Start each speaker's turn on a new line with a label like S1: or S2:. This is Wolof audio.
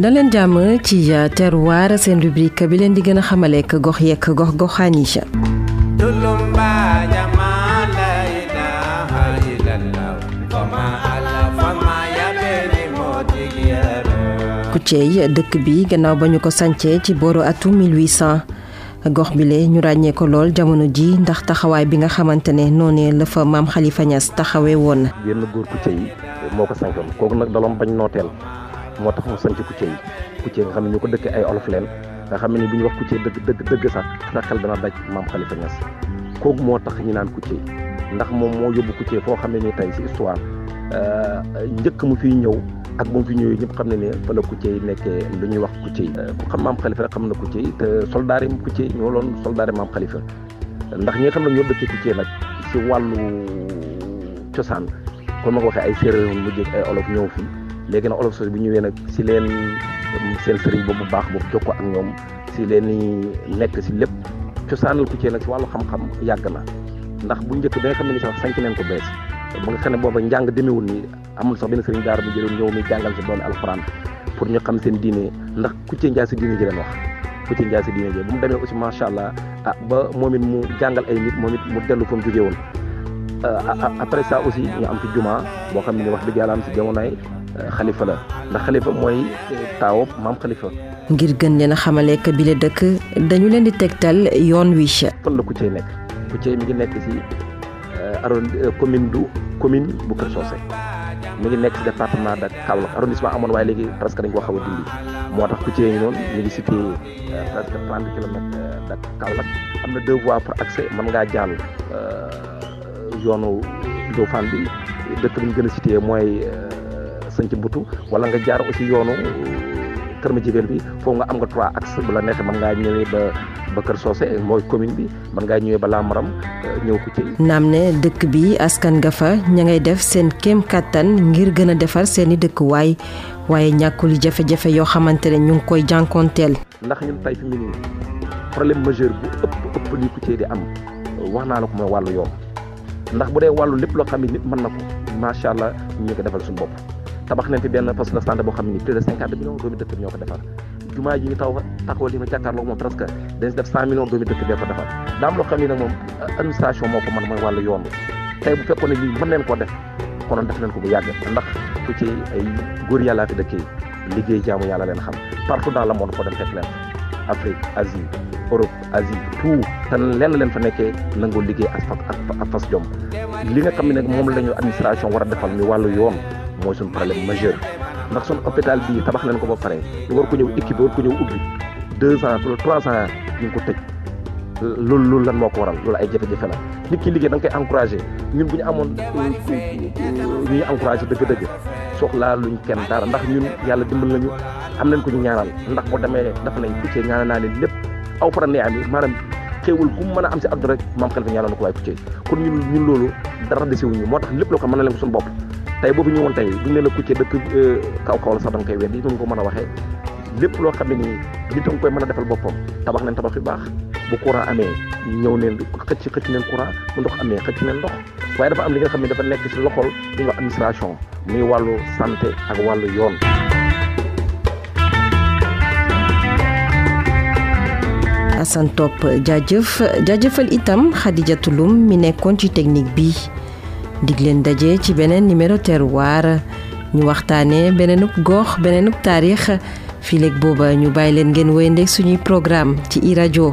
S1: na leen jàmm ci euh, terroir seen rubrique bi leen di gën a xamaleek gox yeeg gox goxaan yi Kucceey dëkk bi gannaaw ba ñu ko sancee ci booru atum 1800 gox bi lee ñu ràññee ko lool jamono ji ndax taxawaay bi nga xamante ne noonee la fa maam Khalifa Niass taxawee woon.
S2: yenn góor ku cëy moo ko sankoon kooku nag daloon bañ nooteel moo tax mu sanc ku cëy ku cëy nga xam ne ñu ko dëkk ay olof leen nga xam ne bu ñu wax ku cëy dëgg dëgg dëgg sax sa xel dana daj maam Khalifa Niass kooku moo tax ñu naan ku cëy ndax moom moo yóbbu ku cëy foo xam ne nii tey si histoire euh, njëkk mu fiy ñëw. ak bu mu fi ñëwee ñëpp xam ne ne fa la Koutié nekkee lu ñuy wax Koutié euh, ku xam maam Khalifa rek xam na Koutié te soldaar yi mu Koutié ñoo loon soldaar yi maam Khalifa ndax ñi nga xam ne ñoo dëkkee Koutié nag si wàllu cosaan kon ma ko waxee ay séeréer mu jëg ay olof ñëw fi léegi nag olof sos bu ñëwee nag si leen seen sëriñ boobu baax boobu jokkoo ak ñoom si leen i nekk si lépp cosaanal Koutié nag si wàllu xam-xam yàgg na ndax bu njëkk bi nga xam ne ni sax sanc neen ko bees ba nga xam ne booba njàng demewul nii amul sax benn sëriñ daara bu jëloon ñëw mi jàngal si doon alxuraan pour ñu xam seen diine ndax ku ci njaay si diine ji leen wax ku ci njaay si diine ji bu mu demee aussi macha allah ah ba moom it mu jàngal ay nit moom it mu dellu fa mu jógee woon après ça aussi ñu am fi juma boo xam ne wax dëgg yàlla am si jamonoy xalifa la ndax xalifa mooy taawub maam xalifa
S1: ngir gën leen a xamaleek bi la dëkk dañu leen di tegtal yoon wi
S2: fan la ku cey nekk ku cey mi ngi nekk si euh, arron euh, commune du commune bu Kër Socé mi ngi nekk si département de Kaolack arrondissement amoon waaye léegi presque dañ ko xaw a dindi moo tax Koutié ngi noonu mi ngi cité euh, presque trente kilomètres de Kaolack am na deux voies pour accès mën ngaa jàll yoonu Ndofane bi dëkk bi ñu gën a cité mooy Sëñ Butu wala nga jaar aussi yoonu. kër ma jigéen bi foofu nga am nga trois axes bu la neexee mën ngaa ñëwee ba ba kër soose mooy commune bi man ngaa ñëwee balaa maram euh, ñëw ko ci
S1: naam ne dëkk bi askan nga fa ña ngay def seen kéem kàttan ngir gën a defar seeni dëkkuwaay waaye ñàkkul jafe-jafe yoo xamante ne ñu ngi koy jànkoonteel
S2: ndax ñun tey fi mu nii problème majeur bu ëpp ëpp li ku cee di am wax naa la ko mooy wàllu yoon ndax bu dee wàllu lépp loo xam ne nit mën na ko macha allah ñu ko defal suñu bopp tabax nañ fi benn poste de santé boo xam ne nii plus de cinquante millions doomi dëkk bi ñoo ko defar jumaa ji ñu taw taxawal yi ma jàkkaarloo moom presque dañ si def cent millions doomi dëkk bee ko defar daam loo xam ne nag moom administration moo ko mën mooy wàllu yoon bi tey bu fekkoon ne lii mën leen koo def konoon def leen ko bu yàgg ndax ku ci ay góor yàllaa fi dëkk yi liggéey jaamu yàlla leen xam partout dans le monde foo dem fekk leen Afrique Asie Europe Asie tout te lenn leen fa nekkee nangoo liggéey ak fas ak fas jom li nga xam ne nag moom la ñu administration war a defal mi wàllu yoon mooy suñu problème majeur ndax suñu hôpital bii tabax nañ ko ba pare ñu war ko ñëw équipe war ko ñëw ubbi deux ans wala trois ans ñu ngi ko tëj loolu loolu lan moo ko waral loolu ay jafe-jafe la nit ki liggéey da nga koy encouragé ñun bu ñu amoon ñu encouragé dëgg-dëgg soxlaa luñ kenn dara ndax ñun yàlla dimbal nañu am nañ ko ñu ñaanal ndax bu demee dafa nañ kuccee ñaanal naa leen lépp aw fara ne am yi maanaam xéewul ku mën a am si abdu rek maam xalifa ñaanal na ko waaye kuccee kon ñun ñun loolu dara desi wuñu moo tax lépp loo ko mën na leen ko suñu bopp tey boo fi ñëwoon tey buñ ne la kuccee dëkk euh, kaw kaw la sax da nga koy weddi ñu ko mën a waxee lépp loo xam ne nii nit a nga koy mën a defal boppam tabax leen tabax yu baax bu courant amee ñëw leen xëcc xëcc leen courant bu ndox amee xëcc leen ndox waaye dafa am li nga xam ne dafa nekk ci loxol li ñuy wax administration muy wàllu santé ak wàllu yoon.
S1: Assane Top jaajëf jaajëfal itam Khadijatou Loum mi nekkoon ci technique bi dig leen daje ci beneen numéro terroir ñu waxtaanee beneenub gox beneenub taarix fii léegi booba ñu bàyyi leen ngeen wéyandeeg suñuy programme ci i rajo.